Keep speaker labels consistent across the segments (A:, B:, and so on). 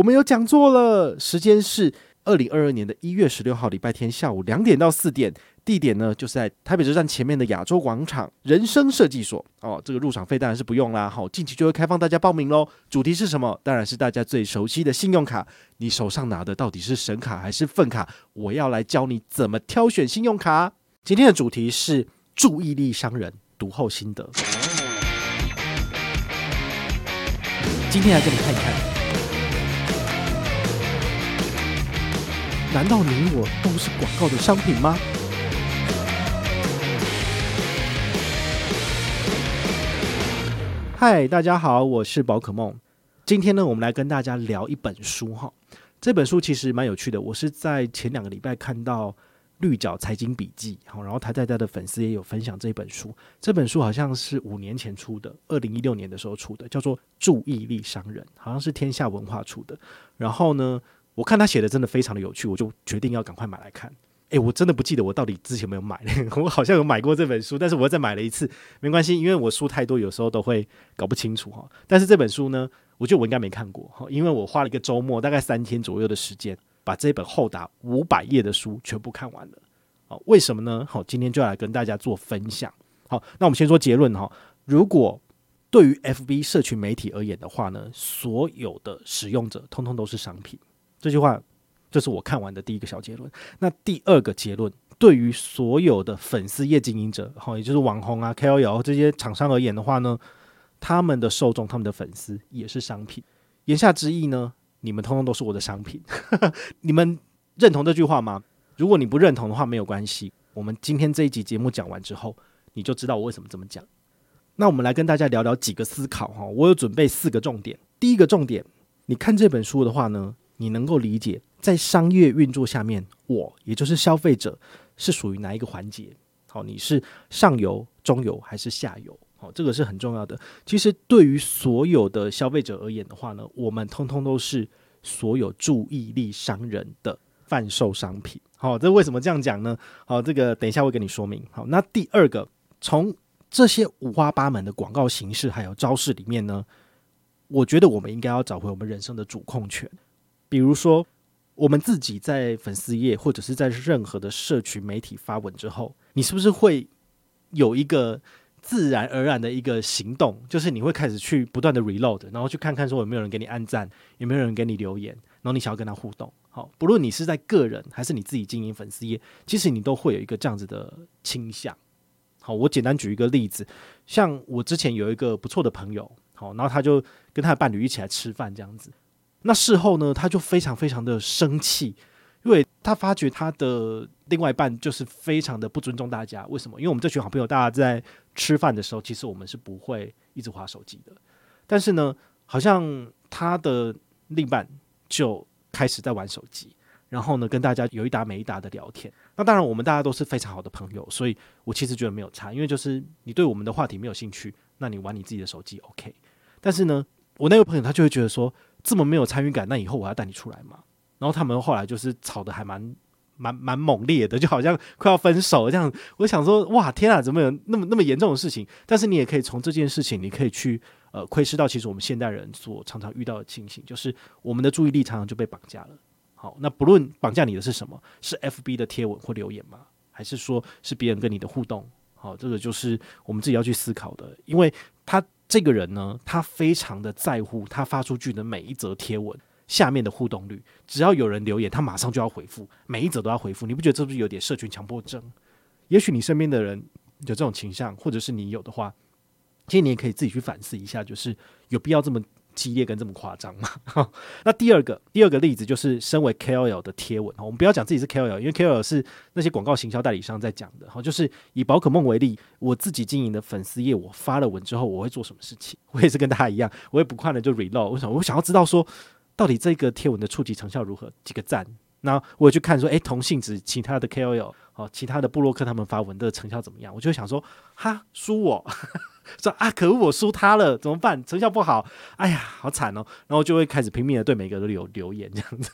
A: 我们有讲座了，时间是二零二二年的一月十六号礼拜天下午两点到四点。地点呢，就是在台北车站前面的亚洲广场人生设计所哦。这个入场费当然是不用啦，好，近期就会开放大家报名喽。主题是什么？当然是大家最熟悉的信用卡。你手上拿的到底是神卡还是粪卡？我要来教你怎么挑选信用卡。今天的主题是注意力商人读后心得。今天来给你看一看，难道你我都是广告的商品吗？嗨，大家好，我是宝可梦。今天呢，我们来跟大家聊一本书哈。这本书其实蛮有趣的，我是在前两个礼拜看到绿角财经笔记，好，然后台大家的粉丝也有分享这本书。这本书好像是五年前出的，二零一六年的时候出的，叫做《注意力商人》，好像是天下文化出的。然后呢，我看他写的真的非常的有趣，我就决定要赶快买来看。诶、我真的不记得我到底之前没有买，我好像有买过这本书，但是我又再买了一次，没关系，因为我书太多，有时候都会搞不清楚哈。但是这本书呢，我觉得我应该没看过哈，因为我花了一个周末，大概三天左右的时间，把这本厚达五百页的书全部看完了。好，为什么呢？好，今天就要来跟大家做分享。好，那我们先说结论哈。如果对于 FB 社群媒体而言的话呢，所有的使用者通通都是商品。这句话。这是我看完的第一个小结论。那第二个结论，对于所有的粉丝业经营者，哈，也就是网红啊、KOL 这些厂商而言的话呢，他们的受众、他们的粉丝也是商品。言下之意呢，你们通通都是我的商品。你们认同这句话吗？如果你不认同的话，没有关系。我们今天这一集节目讲完之后，你就知道我为什么这么讲。那我们来跟大家聊聊几个思考哈。我有准备四个重点。第一个重点，你看这本书的话呢，你能够理解。在商业运作下面，我也就是消费者是属于哪一个环节？好，你是上游、中游还是下游？好，这个是很重要的。其实对于所有的消费者而言的话呢，我们通通都是所有注意力商人的贩售商品。好，这为什么这样讲呢？好，这个等一下会跟你说明。好，那第二个，从这些五花八门的广告形式还有招式里面呢，我觉得我们应该要找回我们人生的主控权，比如说。我们自己在粉丝页或者是在任何的社群媒体发文之后，你是不是会有一个自然而然的一个行动，就是你会开始去不断的 reload，然后去看看说有没有人给你按赞，有没有人给你留言，然后你想要跟他互动。好，不论你是在个人还是你自己经营粉丝页，其实你都会有一个这样子的倾向。好，我简单举一个例子，像我之前有一个不错的朋友，好，然后他就跟他的伴侣一起来吃饭这样子。那事后呢，他就非常非常的生气，因为他发觉他的另外一半就是非常的不尊重大家。为什么？因为我们这群好朋友，大家在吃饭的时候，其实我们是不会一直划手机的。但是呢，好像他的另一半就开始在玩手机，然后呢，跟大家有一搭没一搭的聊天。那当然，我们大家都是非常好的朋友，所以我其实觉得没有差，因为就是你对我们的话题没有兴趣，那你玩你自己的手机，OK。但是呢，我那位朋友他就会觉得说。这么没有参与感，那以后我要带你出来吗？然后他们后来就是吵得还蛮蛮蛮猛烈的，就好像快要分手这样。我想说，哇，天啊，怎么有那么那么严重的事情？但是你也可以从这件事情，你可以去呃窥视到，其实我们现代人所常常遇到的情形，就是我们的注意力常常就被绑架了。好，那不论绑架你的是什么，是 FB 的贴文或留言吗？还是说是别人跟你的互动？好，这个就是我们自己要去思考的，因为他。这个人呢，他非常的在乎他发出去的每一则贴文下面的互动率，只要有人留言，他马上就要回复，每一则都要回复。你不觉得这不是有点社群强迫症？也许你身边的人有这种倾向，或者是你有的话，其实你也可以自己去反思一下，就是有必要这么。激烈跟这么夸张嘛？那第二个第二个例子就是身为 KOL 的贴文，我们不要讲自己是 KOL，因为 KOL 是那些广告行销代理商在讲的。好，就是以宝可梦为例，我自己经营的粉丝页，我发了文之后，我会做什么事情？我也是跟大家一样，我也不快的就 reload。我想？我想要知道说，到底这个贴文的触及成效如何？几个赞？那我也去看说，诶，同性质其他的 KOL，好，其他的布洛克他们发文的成效怎么样？我就想说，哈，输我。说啊，可恶，我输他了，怎么办？成效不好，哎呀，好惨哦。然后就会开始拼命的对每个人都留留言这样子。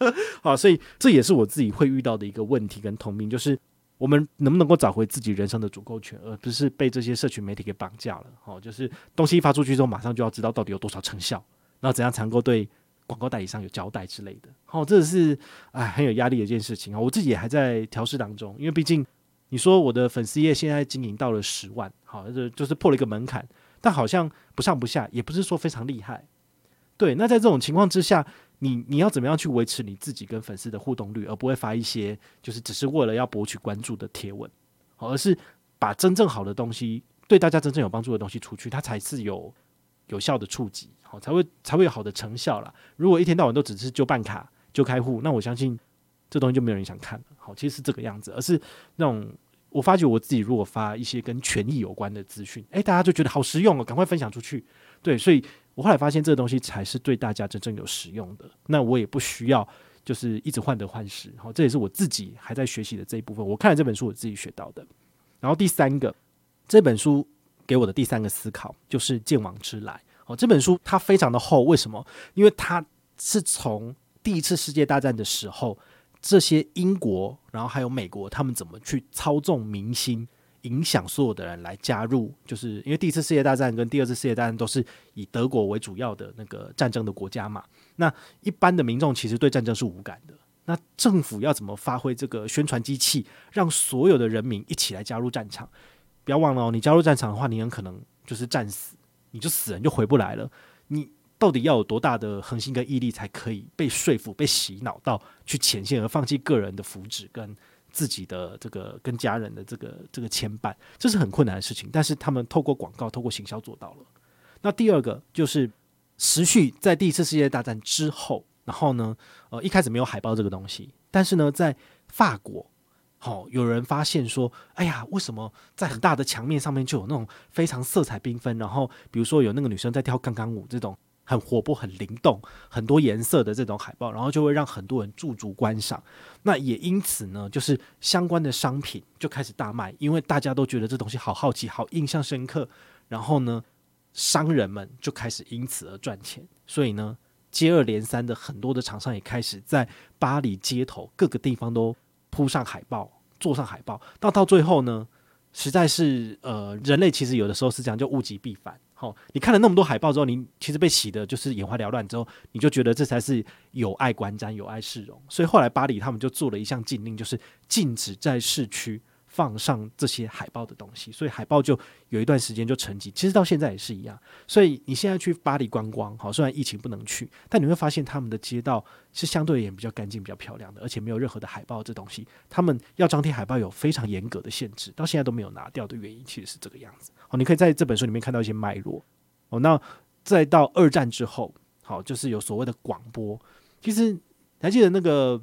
A: 好，所以这也是我自己会遇到的一个问题跟通病，就是我们能不能够找回自己人生的主控权，而不是被这些社群媒体给绑架了。好，就是东西一发出去之后，马上就要知道到底有多少成效，然后怎样才能够对广告代理商有交代之类的。好，这是哎很有压力的一件事情啊。我自己也还在调试当中，因为毕竟你说我的粉丝页现在经营到了十万，好，这就是破了一个门槛，但好像不上不下，也不是说非常厉害。对，那在这种情况之下，你你要怎么样去维持你自己跟粉丝的互动率，而不会发一些就是只是为了要博取关注的贴文，而是把真正好的东西，对大家真正有帮助的东西出去，它才是有有效的触及，好，才会才会有好的成效啦。如果一天到晚都只是就办卡、就开户，那我相信这东西就没有人想看了。好，其实是这个样子，而是那种我发觉我自己如果发一些跟权益有关的资讯，诶，大家就觉得好实用哦，赶快分享出去。对，所以。我后来发现这个东西才是对大家真正有实用的，那我也不需要就是一直患得患失，好，这也是我自己还在学习的这一部分。我看了这本书，我自己学到的。然后第三个，这本书给我的第三个思考就是鉴往知来。好，这本书它非常的厚，为什么？因为它是从第一次世界大战的时候，这些英国，然后还有美国，他们怎么去操纵民心。影响所有的人来加入，就是因为第一次世界大战跟第二次世界大战都是以德国为主要的那个战争的国家嘛。那一般的民众其实对战争是无感的。那政府要怎么发挥这个宣传机器，让所有的人民一起来加入战场？不要忘了哦，你加入战场的话，你很可能就是战死，你就死人就回不来了。你到底要有多大的恒心跟毅力，才可以被说服、被洗脑到去前线，而放弃个人的福祉跟？自己的这个跟家人的这个这个牵绊，这是很困难的事情。但是他们透过广告、透过行销做到了。那第二个就是持续在第一次世界大战之后，然后呢，呃，一开始没有海报这个东西，但是呢，在法国，好、有人发现说，哎呀，为什么在很大的墙面上面就有那种非常色彩缤纷，然后比如说有那个女生在跳钢钢舞这种。很活泼、很灵动、很多颜色的这种海报，然后就会让很多人驻足观赏。那也因此呢，就是相关的商品就开始大卖，因为大家都觉得这东西好好奇、好印象深刻。然后呢，商人们就开始因此而赚钱。所以呢，接二连三的很多的厂商也开始在巴黎街头各个地方都铺上海报、做上海报。到到最后呢，实在是呃，人类其实有的时候是这样，就物极必反。好，你看了那么多海报之后，你其实被洗的就是眼花缭乱之后，你就觉得这才是有碍观瞻、有碍市容。所以后来巴黎他们就做了一项禁令，就是禁止在市区放上这些海报的东西，所以海报就有一段时间就沉寂。其实到现在也是一样。所以你现在去巴黎观光，好，虽然疫情不能去，但你会发现他们的街道是相对而言比较干净、比较漂亮的，而且没有任何的海报这东西。他们要张贴海报有非常严格的限制，到现在都没有拿掉的原因，其实是这个样子。好，你可以在这本书里面看到一些脉络。哦，那再到二战之后，好，就是有所谓的广播。其实还记得那个。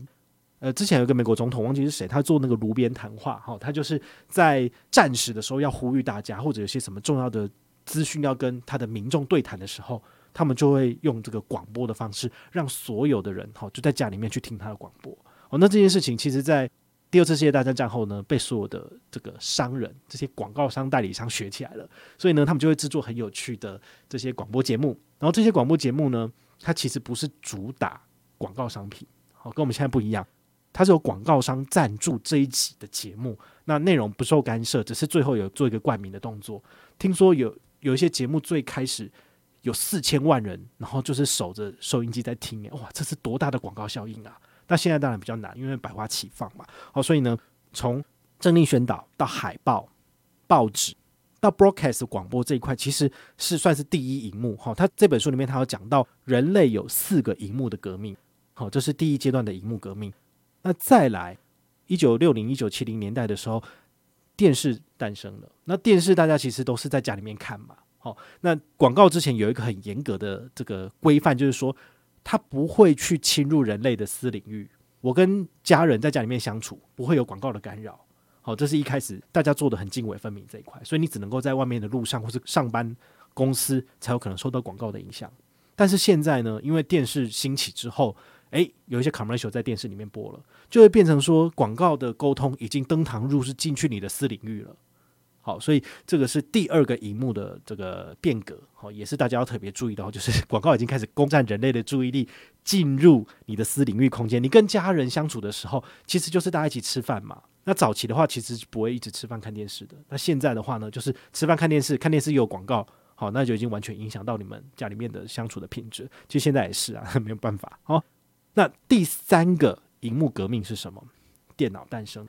A: 呃，之前有个美国总统忘记是谁，他做那个炉边谈话，哈，他就是在战时的时候要呼吁大家，或者有些什么重要的资讯要跟他的民众对谈的时候，他们就会用这个广播的方式，让所有的人哈就在家里面去听他的广播。哦，那这件事情其实，在第二次世界大战战后呢，被所有的这个商人、这些广告商、代理商学起来了，所以呢，他们就会制作很有趣的这些广播节目。然后这些广播节目呢，它其实不是主打广告商品，好，跟我们现在不一样。它是有广告商赞助这一集的节目，那内容不受干涉，只是最后有做一个冠名的动作。听说有有一些节目最开始有四千万人，然后就是守着收音机在听，哇，这是多大的广告效应啊！那现在当然比较难，因为百花齐放嘛。好，所以呢，从政令宣导到海报、报纸到 broadcast 广播这一块，其实是算是第一荧幕。哈，他这本书里面他有讲到，人类有四个荧幕的革命。好，这是第一阶段的荧幕革命。那再来，一九六零、一九七零年代的时候，电视诞生了。那电视大家其实都是在家里面看嘛。好，那广告之前有一个很严格的这个规范，就是说它不会去侵入人类的私领域。我跟家人在家里面相处，不会有广告的干扰。好，这是一开始大家做的很泾渭分明这一块，所以你只能够在外面的路上或是上班公司才有可能受到广告的影响。但是现在呢，因为电视兴起之后，诶，有一些 commercial 在电视里面播了，就会变成说广告的沟通已经登堂入室进去你的私领域了。好，所以这个是第二个荧幕的这个变革，好，也是大家要特别注意到，就是广告已经开始攻占人类的注意力，进入你的私领域空间。你跟家人相处的时候，其实就是大家一起吃饭嘛。那早期的话，其实不会一直吃饭看电视的。那现在的话呢，就是吃饭看电视，看电视有广告。好，那就已经完全影响到你们家里面的相处的品质。其实现在也是啊，没有办法。好，那第三个荧幕革命是什么？电脑诞生。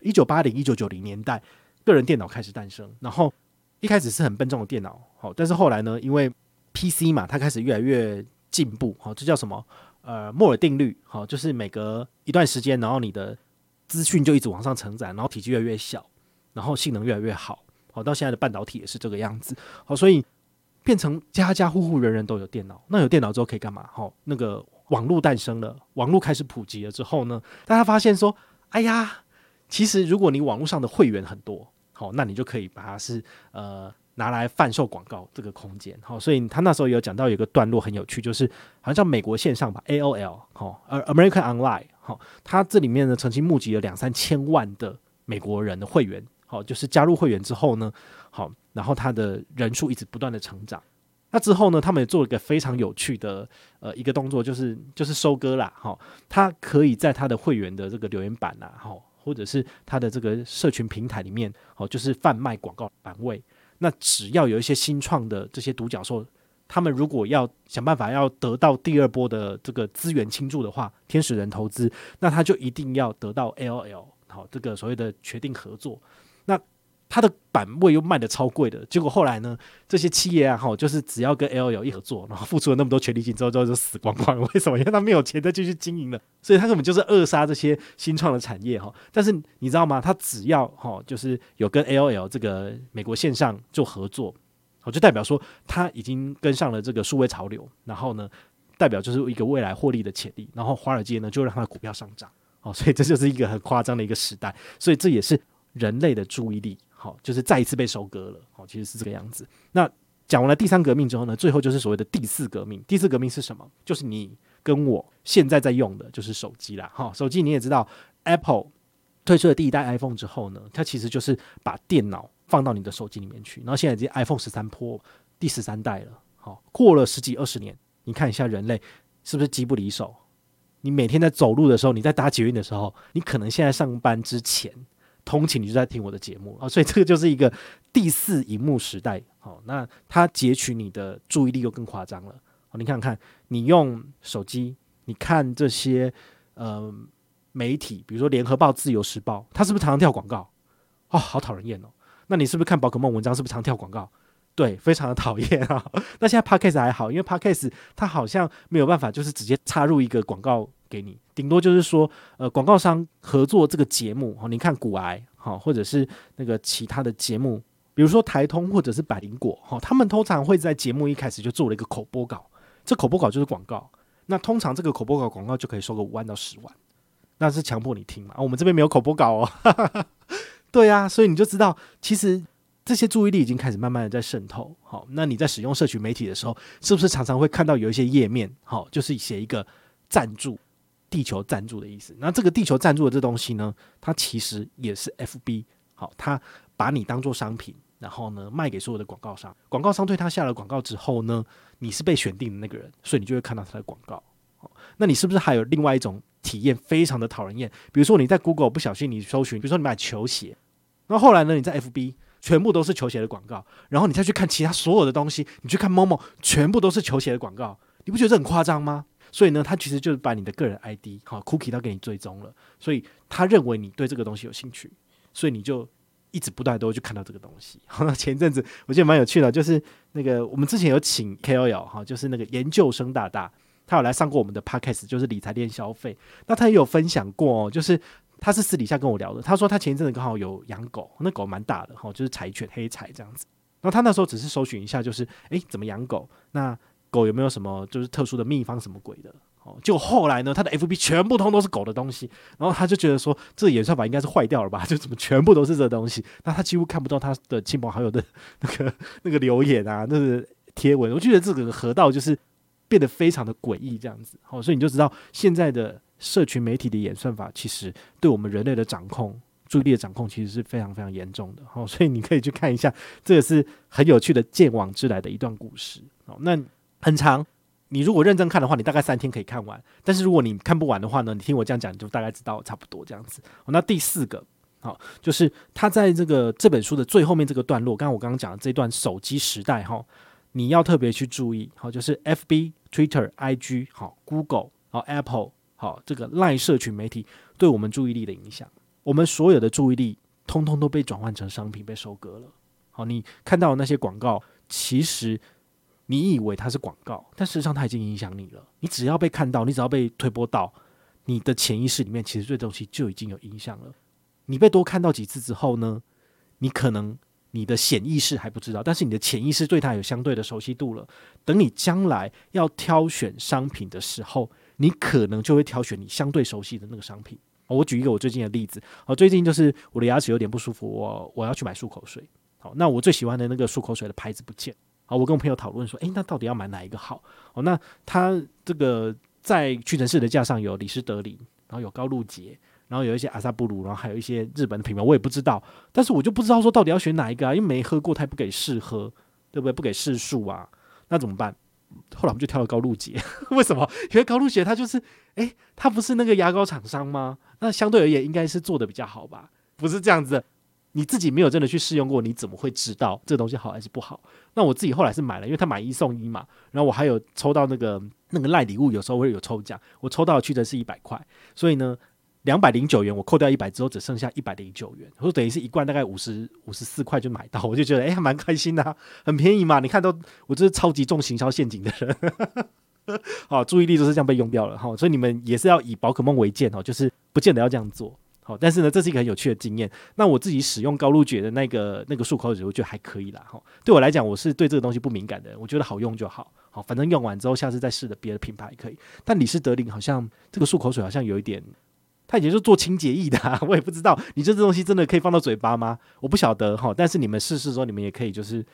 A: 一九八零、一九九零年代，个人电脑开始诞生。然后一开始是很笨重的电脑，好，但是后来呢，因为 PC 嘛，它开始越来越进步。好，这叫什么？呃，摩尔定律。好，就是每隔一段时间，然后你的资讯就一直往上承载，然后体积越来越小，然后性能越来越好。好，到现在的半导体也是这个样子。好，所以变成家家户户人人都有电脑。那有电脑之后可以干嘛？好，那个网络诞生了，网络开始普及了之后呢，大家发现说，哎呀，其实如果你网络上的会员很多，好，那你就可以把它是呃拿来贩售广告这个空间。好，所以他那时候有讲到有一个段落很有趣，就是好像叫美国线上吧，AOL，好，而，American Online，好，它这里面呢曾经募集了两三千万的美国人的会员。好，就是加入会员之后呢，好，然后他的人数一直不断的成长。那之后呢，他们也做了一个非常有趣的呃一个动作，就是就是收割啦。哈，他可以在他的会员的这个留言板呐，哈，或者是他的这个社群平台里面，好，就是贩卖广告版位。那只要有一些新创的这些独角兽，他们如果要想办法要得到第二波的这个资源倾注的话，天使人投资，那他就一定要得到 AOL 好这个所谓的决定合作。那它的版位又卖得超贵的，结果后来呢，这些企业啊，哈，就是只要跟 L L 一合作，然后付出了那么多权利金之后，之后就死光光了。为什么？因为他没有钱再继续经营了，所以他根本就是扼杀这些新创的产业哈。但是你知道吗？他只要哈，就是有跟 L L 这个美国线上做合作，哦，就代表说他已经跟上了这个数位潮流，然后呢，代表就是一个未来获利的潜力，然后华尔街呢就让他的股票上涨，哦，所以这就是一个很夸张的一个时代，所以这也是。人类的注意力，好，就是再一次被收割了，好，其实是这个样子。那讲完了第三革命之后呢，最后就是所谓的第四革命。第四革命是什么？就是你跟我现在在用的，就是手机啦，哈，手机你也知道，Apple 推出了第一代 iPhone 之后呢，它其实就是把电脑放到你的手机里面去。然后现在已经 iPhone 十三 Pro 第十三代了，好，过了十几二十年，你看一下人类是不是机不离手？你每天在走路的时候，你在搭捷运的时候，你可能现在上班之前。通勤你就在听我的节目啊，所以这个就是一个第四荧幕时代。好，那它截取你的注意力又更夸张了。好，你看看，你用手机，你看这些呃媒体，比如说《联合报》《自由时报》，它是不是常常跳广告？哦，好讨人厌哦。那你是不是看宝可梦文章，是不是常跳广告？对，非常的讨厌啊。那现在 Podcast 还好，因为 Podcast 它好像没有办法，就是直接插入一个广告。给你，顶多就是说，呃，广告商合作这个节目，哈，你看骨癌，哈，或者是那个其他的节目，比如说台通或者是百灵果，哈，他们通常会在节目一开始就做了一个口播稿，这口播稿就是广告，那通常这个口播稿广告就可以收个五万到十万，那是强迫你听嘛，啊，我们这边没有口播稿哦，对呀，所以你就知道，其实这些注意力已经开始慢慢的在渗透，好，那你在使用社群媒体的时候，是不是常常会看到有一些页面，好，就是写一个赞助。地球赞助的意思，那这个地球赞助的这东西呢，它其实也是 FB，好，它把你当做商品，然后呢卖给所有的广告商，广告商对他下了广告之后呢，你是被选定的那个人，所以你就会看到他的广告。好，那你是不是还有另外一种体验非常的讨人厌？比如说你在 Google 不小心你搜寻，比如说你买球鞋，那后来呢你在 FB 全部都是球鞋的广告，然后你再去看其他所有的东西，你去看 Momo 全部都是球鞋的广告，你不觉得很夸张吗？所以呢，他其实就是把你的个人 ID 好 cookie 都给你追踪了，所以他认为你对这个东西有兴趣，所以你就一直不断都会去看到这个东西。好，那前一阵子我觉得蛮有趣的，就是那个我们之前有请 KOL 哈，就是那个研究生大大，他有来上过我们的 podcast，就是理财练消费。那他也有分享过哦，就是他是私底下跟我聊的，他说他前一阵子刚好有养狗，那狗蛮大的哈，就是柴犬黑柴这样子。然后他那时候只是搜寻一下，就是诶，怎么养狗？那狗有没有什么就是特殊的秘方什么鬼的？哦，就后来呢，他的 FB 全部通都是狗的东西，然后他就觉得说，这演算法应该是坏掉了吧？就怎么全部都是这东西？那他几乎看不到他的亲朋好友的那个那个留言啊，那个贴文。我觉得这个河道就是变得非常的诡异，这样子。好，所以你就知道现在的社群媒体的演算法，其实对我们人类的掌控、注意力的掌控，其实是非常非常严重的。好，所以你可以去看一下，这个是很有趣的鉴往知来的一段故事。好，那。很长，你如果认真看的话，你大概三天可以看完。但是如果你看不完的话呢，你听我这样讲，你就大概知道差不多这样子。那第四个，好，就是他在这个这本书的最后面这个段落，刚刚我刚刚讲的这段手机时代哈，你要特别去注意，好，就是 FB、Twitter、IG，好，Google，好，Apple，好，这个赖社群媒体对我们注意力的影响，我们所有的注意力通通都被转换成商品被收割了。好，你看到的那些广告，其实你以为它是广告，但事实上它已经影响你了。你只要被看到，你只要被推播到，你的潜意识里面，其实这东西就已经有影响了。你被多看到几次之后呢，你可能你的潜意识还不知道，但是你的潜意识对它有相对的熟悉度了。等你将来要挑选商品的时候，你可能就会挑选你相对熟悉的那个商品。我举一个我最近的例子，好，最近就是我的牙齿有点不舒服，我我要去买漱口水。好，那我最喜欢的那个漱口水的牌子不见。啊，我跟我朋友讨论说，诶，那到底要买哪一个好？哦，那它这个在屈臣氏的架上有李施德林，然后有高露洁。然后有一些阿萨布鲁，然后还有一些日本的品牌，我也不知道。但是我就不知道说到底要选哪一个啊，因为没喝过，他也不给试喝，对不对？不给试数啊，那怎么办？后来我们就挑了高露洁，为什么？因为高露洁它就是，诶，它不是那个牙膏厂商吗？那相对而言应该是做的比较好吧？不是这样子，你自己没有真的去试用过，你怎么会知道这东西好还是不好？那我自己后来是买了，因为他买一送一嘛。然后我还有抽到那个那个赖礼物，有时候会有抽奖，我抽到去的屈臣氏一百块，所以呢。两百零九元，我扣掉一百之后，只剩下一百零九元，我等于是一罐大概五十五十四块就买到，我就觉得哎，还蛮开心的，很便宜嘛。你看到我这是超级重行销陷阱的人，好，注意力就是这样被用掉了哈。所以你们也是要以宝可梦为鉴哦，就是不见得要这样做。好，但是呢，这是一个很有趣的经验。那我自己使用高露洁的那个那个漱口水，我觉得还可以啦。哈，对我来讲，我是对这个东西不敏感的，我觉得好用就好。好，反正用完之后，下次再试的别的品牌也可以。但李施德林好像这个漱口水好像有一点。它也是做清洁液的，啊，我也不知道，你这东西真的可以放到嘴巴吗？我不晓得哈。但是你们试试的时候，你们也可以就是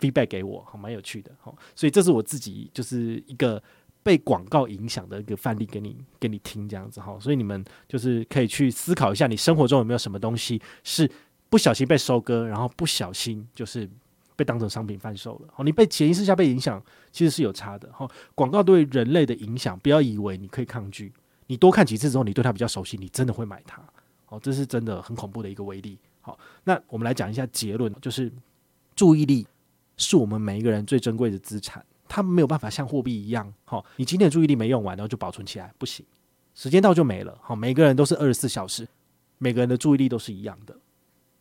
A: feedback 给我，好，蛮有趣的哈。所以这是我自己就是一个被广告影响的一个范例，给你给你听这样子哈。所以你们就是可以去思考一下，你生活中有没有什么东西是不小心被收割，然后不小心就是被当成商品贩售了。好，你被潜意识下被影响，其实是有差的哈。广告对人类的影响，不要以为你可以抗拒。你多看几次之后，你对它比较熟悉，你真的会买它。好，这是真的很恐怖的一个威力。好，那我们来讲一下结论，就是注意力是我们每一个人最珍贵的资产，它没有办法像货币一样，好，你今天的注意力没用完，然后就保存起来，不行，时间到就没了。好，每个人都是二十四小时，每个人的注意力都是一样的。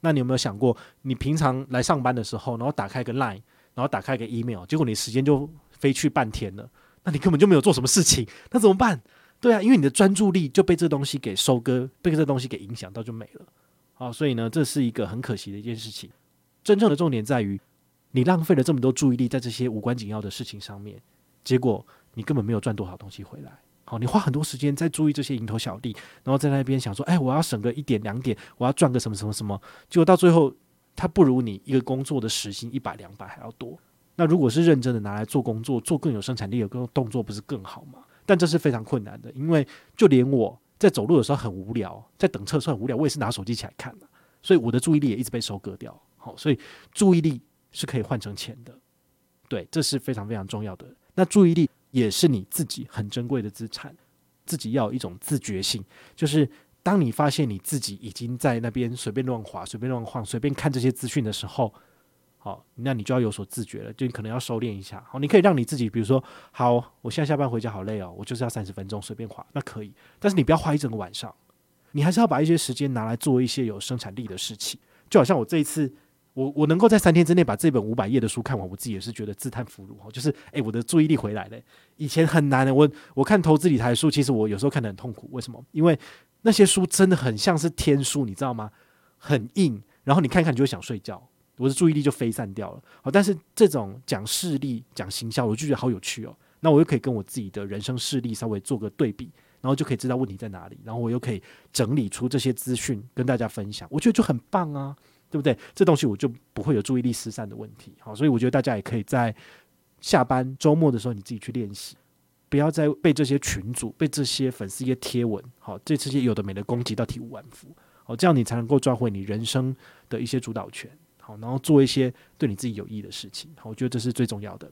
A: 那你有没有想过，你平常来上班的时候，然后打开个 Line，然后打开个 email，结果你时间就飞去半天了，那你根本就没有做什么事情，那怎么办？对啊，因为你的专注力就被这东西给收割，被这东西给影响到就没了。好，所以呢，这是一个很可惜的一件事情。真正的重点在于，你浪费了这么多注意力在这些无关紧要的事情上面，结果你根本没有赚多少东西回来。好，你花很多时间在注意这些蝇头小利，然后在那边想说，哎，我要省个一点两点，我要赚个什么什么什么，结果到最后，它不如你一个工作的时薪一百两百还要多。那如果是认真的拿来做工作，做更有生产力的更动作，不是更好吗？但这是非常困难的，因为就连我在走路的时候很无聊，在等车的时候很无聊，我也是拿手机起来看的，所以我的注意力也一直被收割掉。好，所以注意力是可以换成钱的，对，这是非常非常重要的。那注意力也是你自己很珍贵的资产，自己要有一种自觉性，就是当你发现你自己已经在那边随便乱滑、随便乱晃、随便看这些资讯的时候。好，那你就要有所自觉了，就你可能要收敛一下。好，你可以让你自己，比如说，好，我现在下班回家好累哦，我就是要三十分钟随便滑，那可以。但是你不要花一整个晚上，你还是要把一些时间拿来做一些有生产力的事情。就好像我这一次，我我能够在三天之内把这本五百页的书看完，我自己也是觉得自叹弗如。就是，诶，我的注意力回来了。以前很难的，我我看投资理财书，其实我有时候看得很痛苦。为什么？因为那些书真的很像是天书，你知道吗？很硬，然后你看看你就会想睡觉。我的注意力就飞散掉了。好，但是这种讲势力、讲行销，我就觉得好有趣哦。那我又可以跟我自己的人生势力稍微做个对比，然后就可以知道问题在哪里，然后我又可以整理出这些资讯跟大家分享。我觉得就很棒啊，对不对？这东西我就不会有注意力失散的问题。好，所以我觉得大家也可以在下班周末的时候，你自己去练习，不要再被这些群主、被这些粉丝一些贴文，好，这这些有的没的攻击到体无完肤。好，这样你才能够赚回你人生的一些主导权。好，然后做一些对你自己有益的事情。好，我觉得这是最重要的。